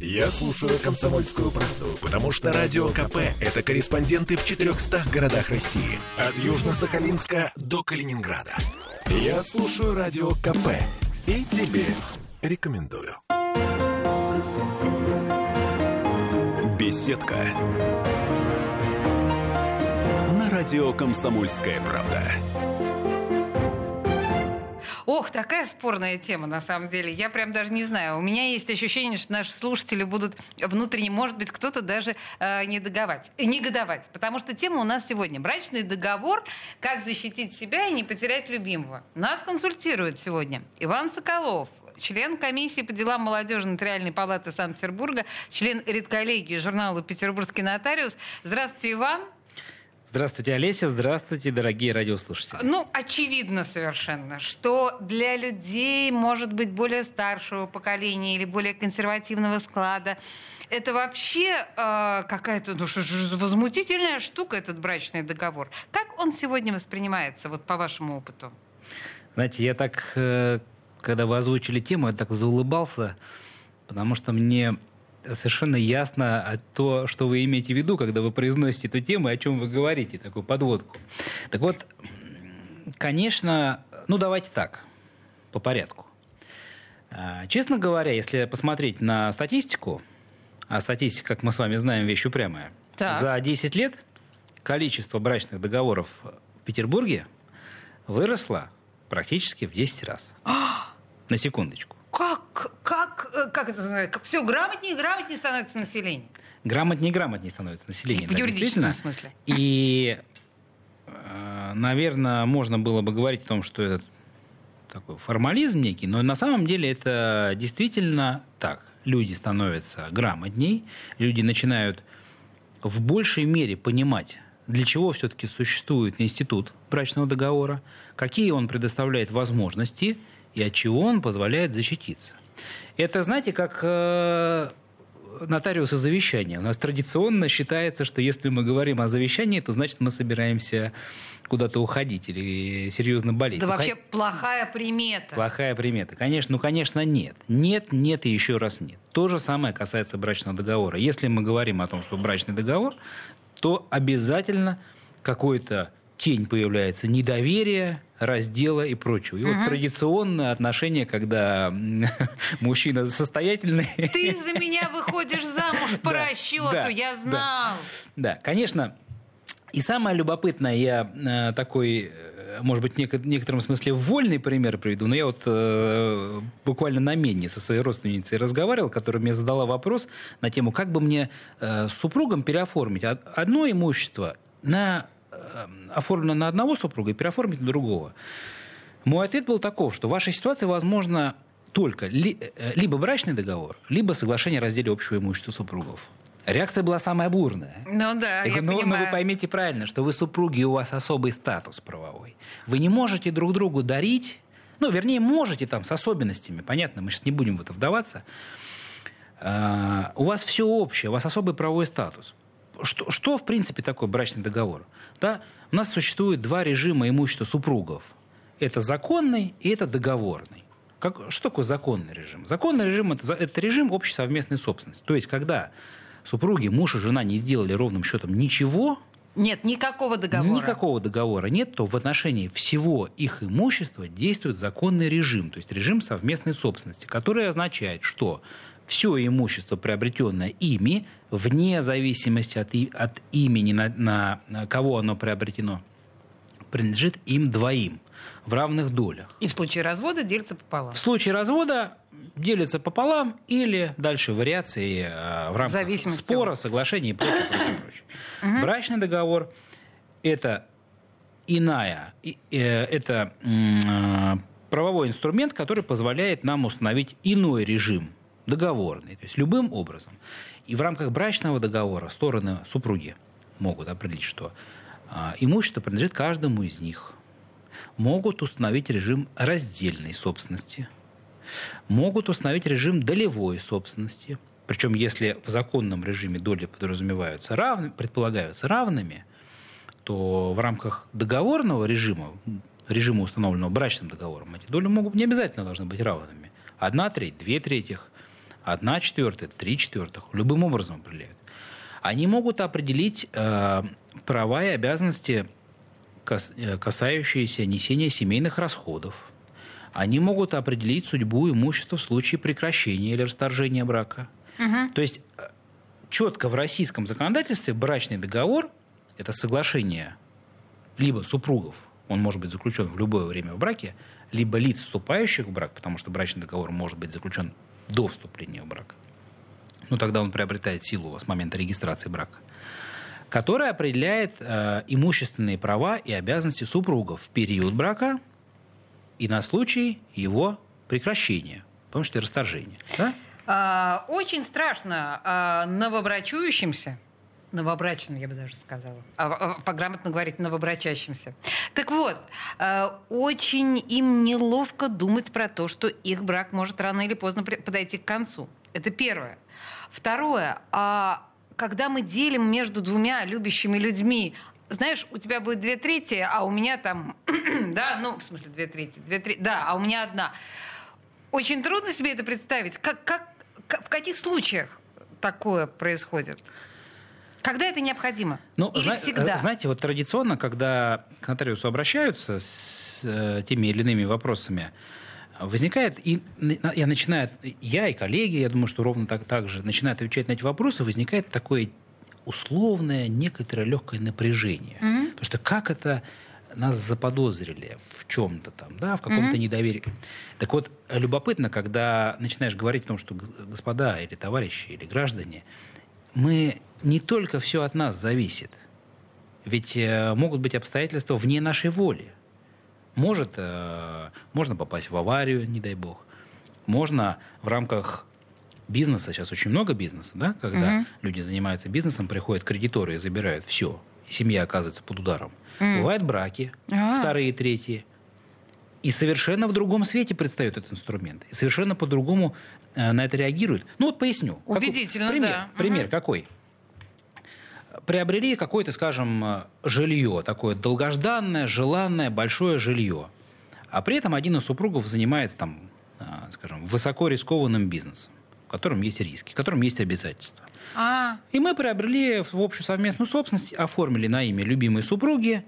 Я слушаю «Комсомольскую правду», потому что «Радио КП» — это корреспонденты в 400 городах России. От Южно-Сахалинска до Калининграда. Я слушаю «Радио КП» и тебе рекомендую. Беседка. На радио «Комсомольская правда». Ох, такая спорная тема, на самом деле. Я прям даже не знаю. У меня есть ощущение, что наши слушатели будут внутренне, может быть, кто-то даже э, недоговать, негодовать. Потому что тема у нас сегодня брачный договор, как защитить себя и не потерять любимого. Нас консультирует сегодня Иван Соколов, член комиссии по делам молодежи Нотариальной палаты Санкт-Петербурга, член редколлегии журнала «Петербургский нотариус». Здравствуйте, Иван. Здравствуйте, Олеся. Здравствуйте, дорогие радиослушатели. Ну, очевидно совершенно, что для людей, может быть, более старшего поколения или более консервативного склада, это вообще э, какая-то ну, возмутительная штука, этот брачный договор. Как он сегодня воспринимается, вот по вашему опыту? Знаете, я так, э, когда вы озвучили тему, я так заулыбался, потому что мне совершенно ясно то, что вы имеете в виду, когда вы произносите эту тему, о чем вы говорите, такую подводку. Так вот, конечно, ну давайте так, по порядку. А, честно говоря, если посмотреть на статистику, а статистика, как мы с вами знаем, вещь упрямая, так. за 10 лет количество брачных договоров в Петербурге выросло практически в 10 раз. на секундочку. Как, как, э, как это называется? Как все грамотнее и грамотнее становится население. Грамотнее и грамотнее становится население. В да, юридическом смысле. И, э, наверное, можно было бы говорить о том, что это такой формализм некий, но на самом деле это действительно так. Люди становятся грамотней, люди начинают в большей мере понимать, для чего все-таки существует институт брачного договора, какие он предоставляет возможности – и от чего он позволяет защититься. Это, знаете, как э, нотариусы завещания. У нас традиционно считается, что если мы говорим о завещании, то значит мы собираемся куда-то уходить или серьезно болеть. Да ну, вообще плохая примета. Плохая примета. Конечно, ну, конечно, нет. Нет, нет и еще раз нет. То же самое касается брачного договора. Если мы говорим о том, что брачный договор, то обязательно какой-то тень появляется недоверия, раздела и прочего. И угу. вот традиционное отношение, когда мужчина состоятельный... Ты за меня выходишь замуж по расчету, я знал. Да, конечно. И самое любопытное, я э, такой, э, может быть, в некотором смысле вольный пример приведу, но я вот э, буквально на Менне со своей родственницей разговаривал, которая мне задала вопрос на тему, как бы мне с супругом переоформить одно имущество на оформлено на одного супруга и переоформить на другого. Мой ответ был таков, что в вашей ситуации возможно только ли, э, либо брачный договор, либо соглашение о разделе общего имущества супругов. Реакция была самая бурная. Ну да, я, я ну, понимаю. Но вы поймите правильно, что вы супруги, у вас особый статус правовой. Вы не можете друг другу дарить, ну, вернее, можете там с особенностями, понятно, мы сейчас не будем в это вдаваться. А, у вас все общее, у вас особый правовой статус что, что в принципе такое брачный договор? Да? У нас существует два режима имущества супругов. Это законный и это договорный. Как, что такое законный режим? Законный режим это, это режим общей совместной собственности. То есть, когда супруги, муж и жена не сделали ровным счетом ничего, нет, никакого договора. Никакого договора нет, то в отношении всего их имущества действует законный режим, то есть режим совместной собственности, который означает, что все имущество, приобретенное ими, вне зависимости от, от имени, на, на, на кого оно приобретено, принадлежит им двоим в равных долях. И в случае развода делится пополам. В случае развода делится пополам или дальше вариации э, в рамках спора, соглашения и прочее, прочее, прочее. Брачный договор – это иная, э, это э, правовой инструмент, который позволяет нам установить иной режим договорный, то есть любым образом. И в рамках брачного договора стороны супруги могут определить, что а, имущество принадлежит каждому из них. Могут установить режим раздельной собственности. Могут установить режим долевой собственности. Причем, если в законном режиме доли подразумеваются равны, предполагаются равными, то в рамках договорного режима, режима, установленного брачным договором, эти доли могут не обязательно должны быть равными. Одна треть, две трети – одна четвертая, три четвертых, любым образом определяют. Они могут определить э, права и обязанности, кас, э, касающиеся несения семейных расходов. Они могут определить судьбу имущества в случае прекращения или расторжения брака. Угу. То есть э, четко в российском законодательстве брачный договор – это соглашение либо супругов, он может быть заключен в любое время в браке, либо лиц, вступающих в брак, потому что брачный договор может быть заключен до вступления в брак. Ну, тогда он приобретает силу с момента регистрации брака которая определяет э, имущественные права и обязанности супругов в период брака и на случай его прекращения, в том числе расторжения. Да? А, очень страшно а, новобрачующимся, новобрачным, я бы даже сказала, а, а, пограмотно говорить новобрачащимся. Так вот, а, очень им неловко думать про то, что их брак может рано или поздно подойти к концу. Это первое. Второе, а когда мы делим между двумя любящими людьми знаешь, у тебя будет две трети, а у меня там, да, ну, в смысле, две трети, две трети, да, а у меня одна. Очень трудно себе это представить. Как, как, в каких случаях такое происходит? Когда это необходимо? Ну, Или зна- всегда? Э, знаете, вот традиционно, когда к нотариусу обращаются с э, теми или иными вопросами, возникает, и я начинаю, я и коллеги, я думаю, что ровно так, так же, начинают отвечать на эти вопросы, возникает такое условное, некоторое легкое напряжение. Mm-hmm. Потому что как это нас заподозрили в чем-то там, да, в каком-то mm-hmm. недоверии. Так вот, любопытно, когда начинаешь говорить о том, что господа или товарищи или граждане, мы не только все от нас зависит. Ведь э, могут быть обстоятельства вне нашей воли. Может, э, можно попасть в аварию, не дай бог. Можно в рамках бизнеса, сейчас очень много бизнеса, да, когда угу. люди занимаются бизнесом, приходят кредиторы и забирают все, и семья оказывается под ударом. Mm. Бывают браки, а вторые, третьи. И совершенно в другом свете предстает этот инструмент. И совершенно по-другому э, на это реагируют. Ну вот поясню. Убедительно, какой, пример, да. Пример угу. какой? Приобрели какое-то, скажем, э, жилье, такое долгожданное, желанное, большое жилье. А при этом один из супругов занимается там, э, скажем, высоко рискованным бизнесом, в котором есть риски, в котором есть обязательства. А. И мы приобрели в общую совместную собственность, оформили на имя любимой супруги,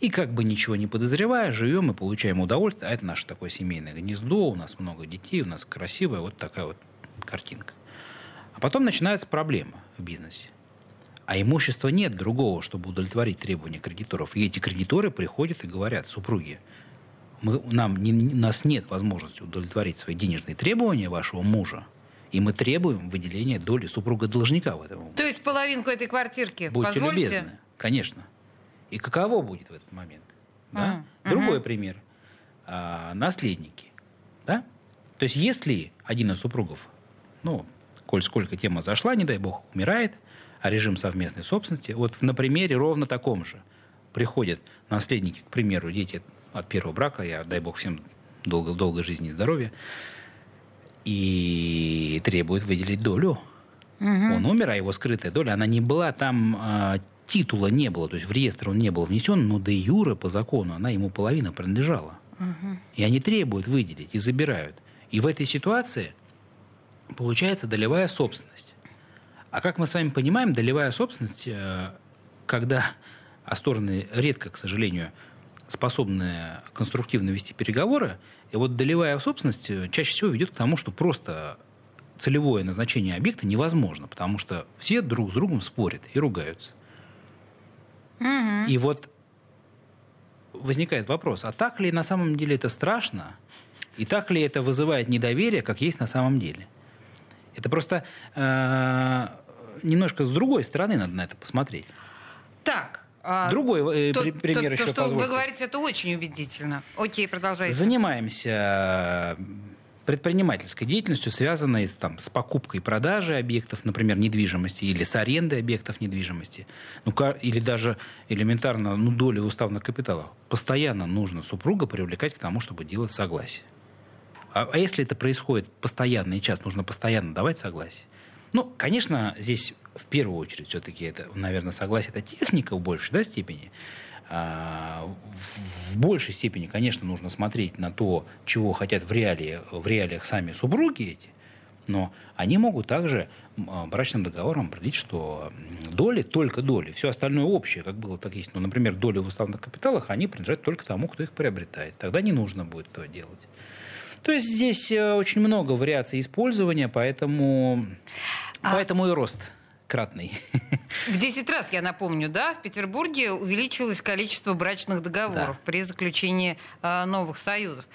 и как бы ничего не подозревая, живем и получаем удовольствие. А это наше такое семейное гнездо, у нас много детей, у нас красивая вот такая вот картинка. А потом начинается проблема в бизнесе. А имущества нет другого, чтобы удовлетворить требования кредиторов. И эти кредиторы приходят и говорят, супруги, мы, нам, не, нас нет возможности удовлетворить свои денежные требования вашего мужа, и мы требуем выделения доли супруга-должника в этом. То есть половинку этой квартирки Будьте позвольте? любезны, конечно. И каково будет в этот момент? Да? Mm. Другой uh-huh. пример. А, наследники. Да? То есть если один из супругов, ну, коль сколько тема зашла, не дай бог, умирает, а режим совместной собственности, вот на примере ровно таком же приходят наследники, к примеру, дети от первого брака, я, дай бог, всем долго-долго жизни и здоровья, и требует выделить долю. Угу. Он умер, а его скрытая доля, она не была там, э, титула не было, то есть в реестр он не был внесен, но де юре по закону она ему половина принадлежала. Угу. И они требуют выделить и забирают. И в этой ситуации получается долевая собственность. А как мы с вами понимаем, долевая собственность, э, когда а стороны редко, к сожалению, способны конструктивно вести переговоры, и вот долевая собственность э, чаще всего ведет к тому, что просто целевое назначение объекта невозможно, потому что все друг с другом спорят и ругаются. Угу. И вот возникает вопрос, а так ли на самом деле это страшно? И так ли это вызывает недоверие, как есть на самом деле? Это просто э, немножко с другой стороны надо на это посмотреть. Так, а, Другой э, то, пример то, еще то, что позвольте. вы говорите, это очень убедительно. Окей, продолжайте. Занимаемся предпринимательской деятельностью, связанной с, там, с покупкой и продажей объектов, например, недвижимости, или с арендой объектов недвижимости, ну, или даже элементарно ну, доли уставных капиталах. Постоянно нужно супруга привлекать к тому, чтобы делать согласие. А, а если это происходит постоянно и часто, нужно постоянно давать согласие. Ну, конечно, здесь в первую очередь все-таки это, наверное, согласие, это техника в большей да, степени. А, в большей степени, конечно, нужно смотреть на то, чего хотят в, реалии, в реалиях сами супруги эти. Но они могут также а, брачным договором определить, что доли только доли, все остальное общее, как было так есть. Ну, например, доли в уставных капиталах, они принадлежат только тому, кто их приобретает. Тогда не нужно будет этого делать. То есть здесь э, очень много вариаций использования, поэтому, а... поэтому и рост кратный. В 10 раз, я напомню, да, в Петербурге увеличилось количество брачных договоров да. при заключении э, новых союзов.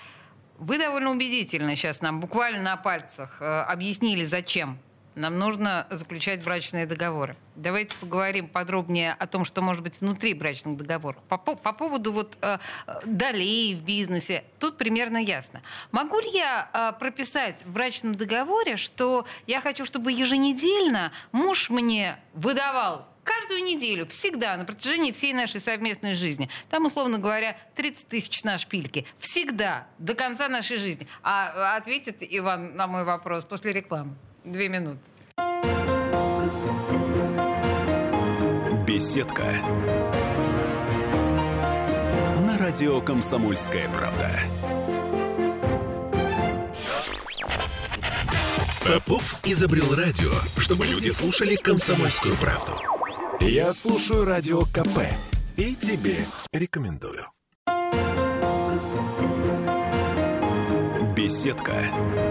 Вы довольно убедительно сейчас нам буквально на пальцах э, объяснили, зачем нам нужно заключать брачные договоры. Давайте поговорим подробнее о том, что может быть внутри брачных договоров. По, по, по поводу вот э, долей в бизнесе, тут примерно ясно. Могу ли я э, прописать в брачном договоре, что я хочу, чтобы еженедельно муж мне выдавал каждую неделю, всегда, на протяжении всей нашей совместной жизни. Там, условно говоря, 30 тысяч на шпильке. Всегда, до конца нашей жизни. А ответит Иван на мой вопрос после рекламы. Две минуты. Беседка. На радио «Комсомольская правда». Попов изобрел радио, чтобы люди слушали комсомольскую правду. Я слушаю радио КП и тебе рекомендую. Беседка.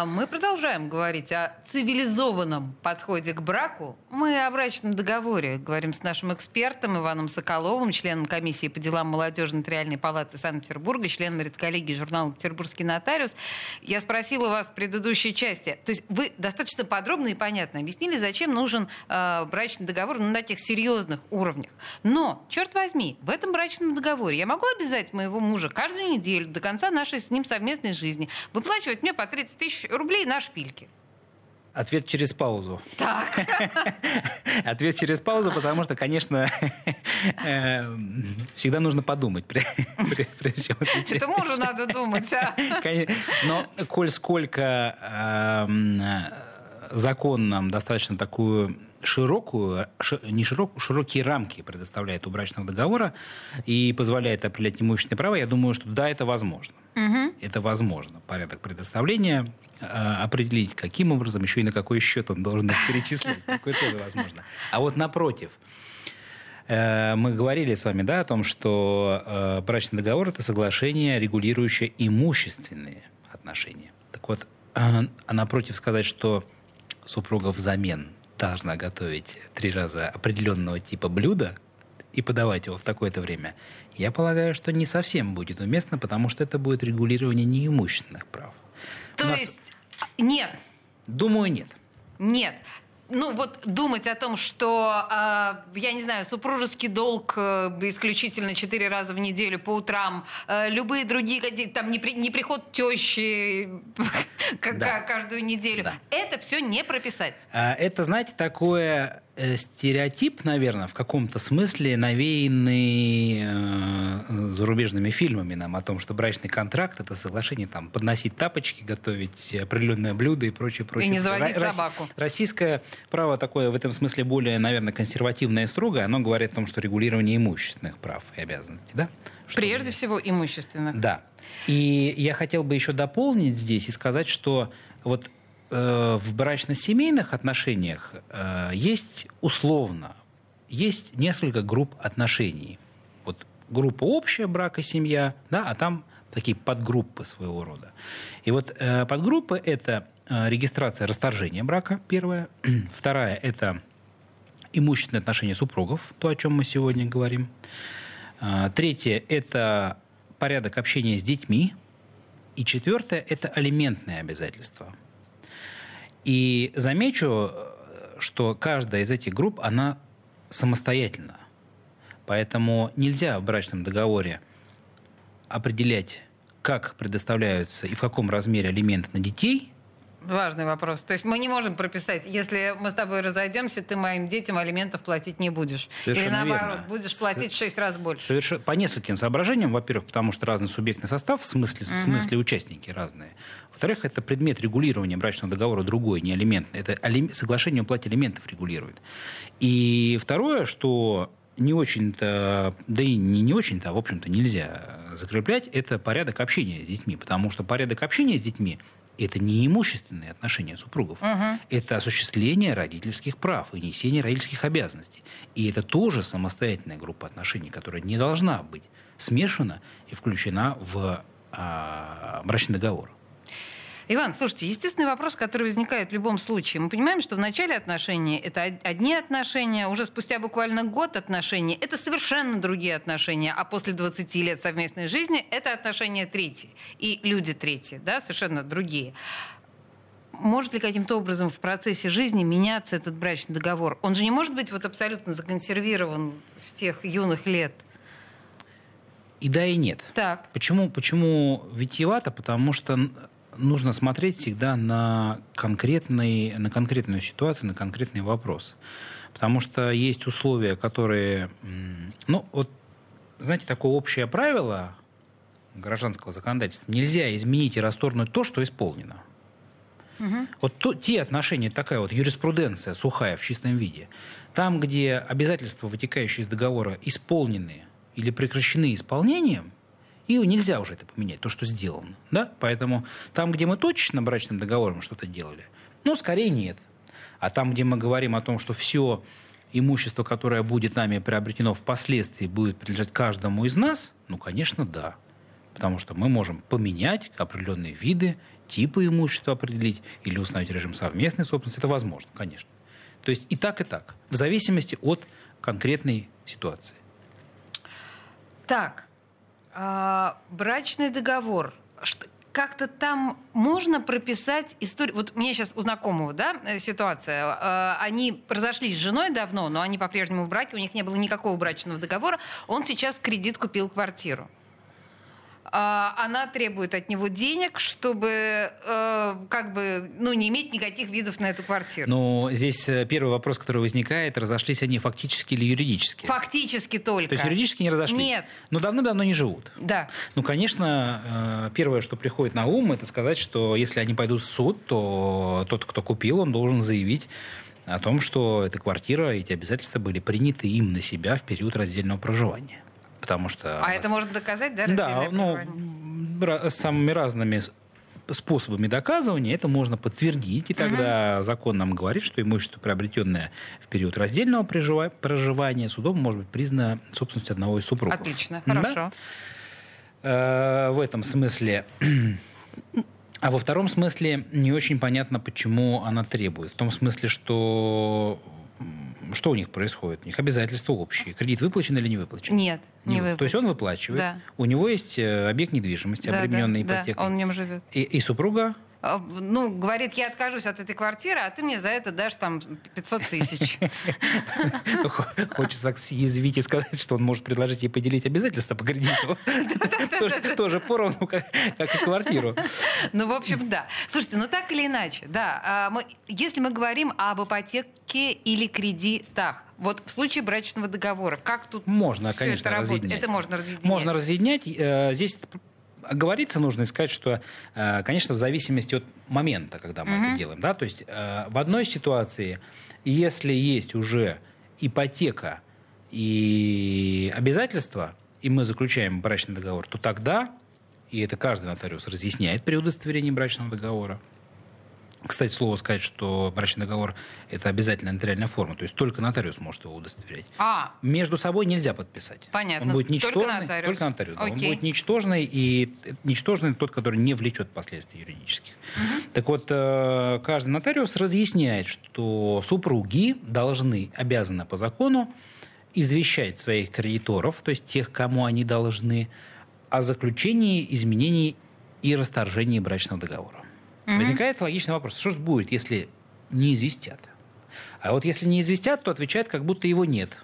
А, мы продолжаем говорить о цивилизованном подходе к браку. Мы о брачном договоре говорим с нашим экспертом Иваном Соколовым, членом комиссии по делам молодежи Нотариальной палаты Санкт-Петербурга, членом редколлегии журнала «Петербургский нотариус». Я спросила вас в предыдущей части, то есть вы достаточно подробно и понятно объяснили, зачем нужен э, брачный договор ну, на тех серьезных уровнях. Но, черт возьми, в этом брачном договоре я могу обязать моего мужа каждую неделю до конца нашей с ним совместной жизни выплачивать мне по 30 30 тысяч рублей на шпильки. Ответ через паузу. Так. Ответ через паузу, потому что, конечно, э, всегда нужно подумать. Это мужу надо думать, а? Но коль сколько эм, закон нам достаточно такую широкую, не широк, широкие рамки предоставляет у брачного договора и позволяет определять имущественные права, я думаю, что да, это возможно. Угу. Это возможно. Порядок предоставления э, определить, каким образом, еще и на какой счет он должен их перечислить. Такое тоже возможно. А вот напротив, э, мы говорили с вами да, о том, что э, брачный договор – это соглашение, регулирующее имущественные отношения. Так вот, а напротив сказать, что супруга взамен должна готовить три раза определенного типа блюда и подавать его в такое-то время, я полагаю, что не совсем будет уместно, потому что это будет регулирование неимущественных прав. То нас... есть нет? Думаю, нет. Нет ну вот думать о том, что, э, я не знаю, супружеский долг э, исключительно четыре раза в неделю по утрам, э, любые другие, там не, при, не приход тещи да. каждую неделю, да. это все не прописать. А, это, знаете, такое стереотип, наверное, в каком-то смысле навеянный э, зарубежными фильмами нам о том, что брачный контракт это соглашение там подносить тапочки, готовить определенное блюдо и прочее, прочее. И не заводить Ро- собаку. Российское право такое в этом смысле более, наверное, консервативное и строгое. Оно говорит о том, что регулирование имущественных прав и обязанностей, да? Что Прежде всего имущественных. Да. И я хотел бы еще дополнить здесь и сказать, что вот Э, в брачно-семейных отношениях э, есть условно, есть несколько групп отношений. Вот группа общая, брак и семья, да, а там такие подгруппы своего рода. И вот э, подгруппы – это регистрация расторжения брака, первая. Вторая – это имущественные отношения супругов, то, о чем мы сегодня говорим. Третье – это порядок общения с детьми. И четвертое – это алиментные обязательства – и замечу, что каждая из этих групп, она самостоятельна. Поэтому нельзя в брачном договоре определять, как предоставляются и в каком размере алименты на детей – Важный вопрос. То есть мы не можем прописать, если мы с тобой разойдемся, ты моим детям алиментов платить не будешь. Совершенно Или наоборот, верно. будешь платить в шесть раз больше. Совершенно, по нескольким соображениям. Во-первых, потому что разный субъектный состав, в смысле, угу. в смысле участники разные. Во-вторых, это предмет регулирования брачного договора другой, не алиментный. Это алим... соглашение о плате алиментов регулирует. И второе, что не очень-то, да и не, не очень-то, а в общем-то нельзя закреплять, это порядок общения с детьми. Потому что порядок общения с детьми это не имущественные отношения супругов. Угу. Это осуществление родительских прав и несение родительских обязанностей. И это тоже самостоятельная группа отношений, которая не должна быть смешана и включена в а, брачный договор. Иван, слушайте, естественный вопрос, который возникает в любом случае. Мы понимаем, что в начале отношений это одни отношения, уже спустя буквально год отношений это совершенно другие отношения, а после 20 лет совместной жизни это отношения третьи. И люди третьи, да, совершенно другие. Может ли каким-то образом в процессе жизни меняться этот брачный договор? Он же не может быть вот абсолютно законсервирован с тех юных лет. И да, и нет. Так. Почему, почему витиевато? Потому что нужно смотреть всегда на, конкретный, на конкретную ситуацию, на конкретный вопрос. Потому что есть условия, которые... Ну, вот, знаете, такое общее правило гражданского законодательства. Нельзя изменить и расторгнуть то, что исполнено. Угу. Вот то, те отношения, такая вот юриспруденция сухая в чистом виде, там, где обязательства, вытекающие из договора, исполнены или прекращены исполнением – и нельзя уже это поменять, то, что сделано. Да? Поэтому там, где мы точно брачным договором что-то делали, ну, скорее нет. А там, где мы говорим о том, что все имущество, которое будет нами приобретено впоследствии, будет принадлежать каждому из нас, ну, конечно, да. Потому что мы можем поменять определенные виды, типы имущества определить или установить режим совместной собственности. Это возможно, конечно. То есть и так, и так. В зависимости от конкретной ситуации. Так, а, брачный договор. Как-то там можно прописать историю. Вот у меня сейчас у знакомого да, э, ситуация. А, они разошлись с женой давно, но они по-прежнему в браке, у них не было никакого брачного договора. Он сейчас в кредит купил квартиру. А, она требует от него денег, чтобы э, как бы ну, не иметь никаких видов на эту квартиру. Ну, здесь э, первый вопрос, который возникает, разошлись они фактически или юридически? Фактически только. То есть юридически не разошлись? Нет. Но давным-давно не живут? Да. Ну, конечно, э, первое, что приходит на ум, это сказать, что если они пойдут в суд, то тот, кто купил, он должен заявить о том, что эта квартира, эти обязательства были приняты им на себя в период раздельного проживания потому что... А это можно доказать, да? Да, ну, самыми разными способами доказывания это можно подтвердить, и тогда угу. закон нам говорит, что имущество, приобретенное в период раздельного проживания, судом может быть признано собственностью одного из супругов. Отлично, хорошо. Да? Э, в этом смысле. А во втором смысле не очень понятно, почему она требует. В том смысле, что что у них происходит? У них обязательства общие. Кредит выплачен или не выплачен? Нет, не, не выплачен. То есть он выплачивает. Да. У него есть э, объект недвижимости, да, обремененный да, ипотекой. Да, он в нем живет. И, и супруга ну, говорит, я откажусь от этой квартиры, а ты мне за это дашь там 500 тысяч. Хочется так съязвить и сказать, что он может предложить ей поделить обязательства по кредиту. Тоже поровну, как и квартиру. Ну, в общем, да. Слушайте, ну так или иначе, да. А, если мы говорим об ипотеке или кредитах, вот в случае брачного договора, как тут можно, конечно, это работает? Это можно разъединять. Можно разъединять. Э, здесь оговориться нужно и сказать, что, э, конечно, в зависимости от момента, когда мы угу. это делаем. Да? То есть э, в одной ситуации, если есть уже ипотека и обязательства, и мы заключаем брачный договор, то тогда, и это каждый нотариус разъясняет при удостоверении брачного договора, кстати, слово сказать, что брачный договор – это обязательная нотариальная форма, то есть только нотариус может его удостоверять. А. Между собой нельзя подписать. Понятно. Он будет ничтожный. Только нотариус. Только нотариус. Да. Он будет ничтожный, и ничтожный тот, который не влечет последствий юридических. Угу. Так вот, э, каждый нотариус разъясняет, что супруги должны, обязаны по закону извещать своих кредиторов, то есть тех, кому они должны, о заключении, изменении и расторжении брачного договора. Угу. Возникает логичный вопрос, что же будет, если не известят? А вот если не известят, то отвечают, как будто его нет.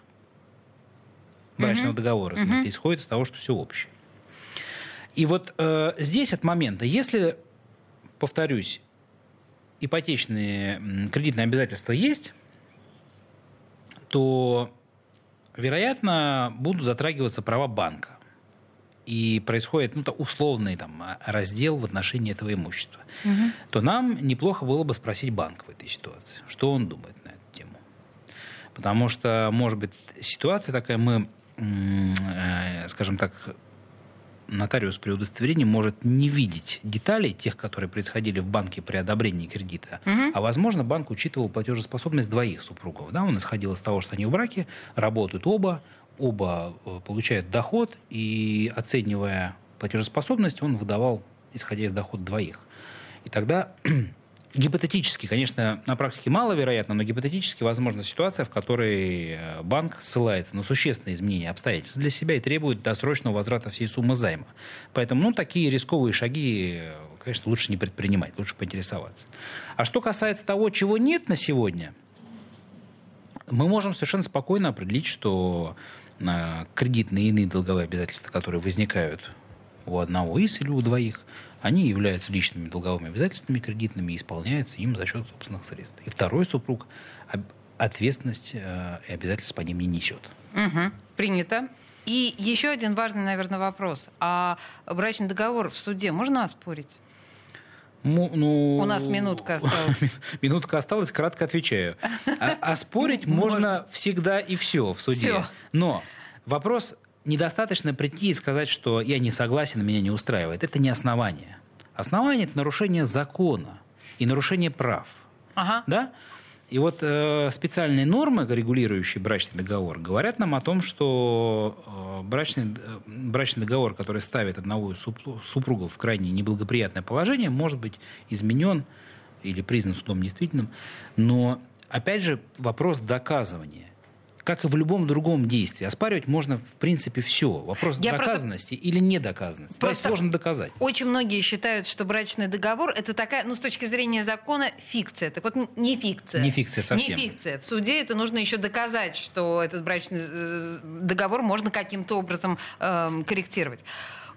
Брачного угу. договора, в смысле, угу. исходит из того, что все общее. И вот э, здесь от момента, если, повторюсь, ипотечные кредитные обязательства есть, то, вероятно, будут затрагиваться права банка и происходит ну, условный там, а, раздел в отношении этого имущества, угу. то нам неплохо было бы спросить банк в этой ситуации, что он думает на эту тему. Потому что, может быть, ситуация такая, мы, э, скажем так, нотариус при удостоверении может не видеть деталей тех, которые происходили в банке при одобрении кредита. Угу. А, возможно, банк учитывал платежеспособность двоих супругов. Да? Он исходил из того, что они в браке, работают оба, оба э, получают доход, и оценивая платежеспособность, он выдавал, исходя из дохода двоих. И тогда гипотетически, конечно, на практике маловероятно, но гипотетически возможна ситуация, в которой э, банк ссылается на существенные изменения обстоятельств для себя и требует досрочного возврата всей суммы займа. Поэтому ну, такие рисковые шаги, э, конечно, лучше не предпринимать, лучше поинтересоваться. А что касается того, чего нет на сегодня, мы можем совершенно спокойно определить, что э, кредитные и иные долговые обязательства, которые возникают у одного из или у двоих, они являются личными долговыми обязательствами кредитными и исполняются им за счет собственных средств. И второй супруг ответственность э, и обязательств по ним не несет. Угу. Принято. И еще один важный, наверное, вопрос. А брачный договор в суде можно оспорить? Ну, ну, У нас минутка осталась. минутка осталась, кратко отвечаю. А, а спорить можно всегда и все в суде. Но вопрос недостаточно прийти и сказать, что я не согласен, меня не устраивает. Это не основание. Основание – это нарушение закона и нарушение прав. Ага. Да? И вот э, специальные нормы, регулирующие брачный договор, говорят нам о том, что э, брачный, э, брачный договор, который ставит одного из супругов в крайне неблагоприятное положение, может быть изменен или признан судом действительным. Но, опять же, вопрос доказывания как и в любом другом действии. Оспаривать можно, в принципе, все. Вопрос Я доказанности просто... или недоказанности. Просто да, сложно доказать. Очень многие считают, что брачный договор это такая, ну, с точки зрения закона, фикция. Так вот, не фикция. Не фикция совсем. Не фикция. В суде это нужно еще доказать, что этот брачный э, договор можно каким-то образом э, корректировать.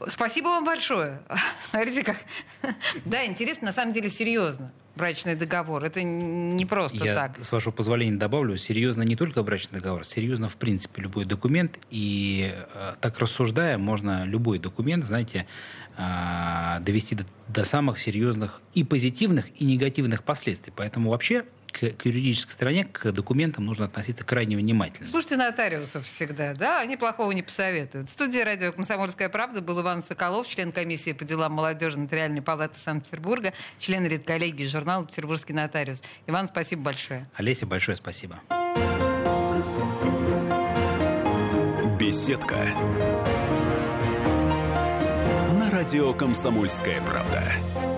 Спасибо вам большое. Смотрите, как... Да, интересно, на самом деле серьезно брачный договор. Это не просто Я, так. с вашего позволения, добавлю, серьезно не только брачный договор, серьезно, в принципе, любой документ. И э, так рассуждая, можно любой документ, знаете, э, довести до, до самых серьезных и позитивных, и негативных последствий. Поэтому вообще к, к юридической стороне, к документам нужно относиться крайне внимательно. Слушайте нотариусов всегда, да? Они плохого не посоветуют. В студии радио «Комсомольская правда» был Иван Соколов, член комиссии по делам молодежи Нотариальной палаты Санкт-Петербурга, член редколлегии журнала «Петербургский нотариус». Иван, спасибо большое. Олеся, большое спасибо. Беседка. На радио «Комсомольская правда».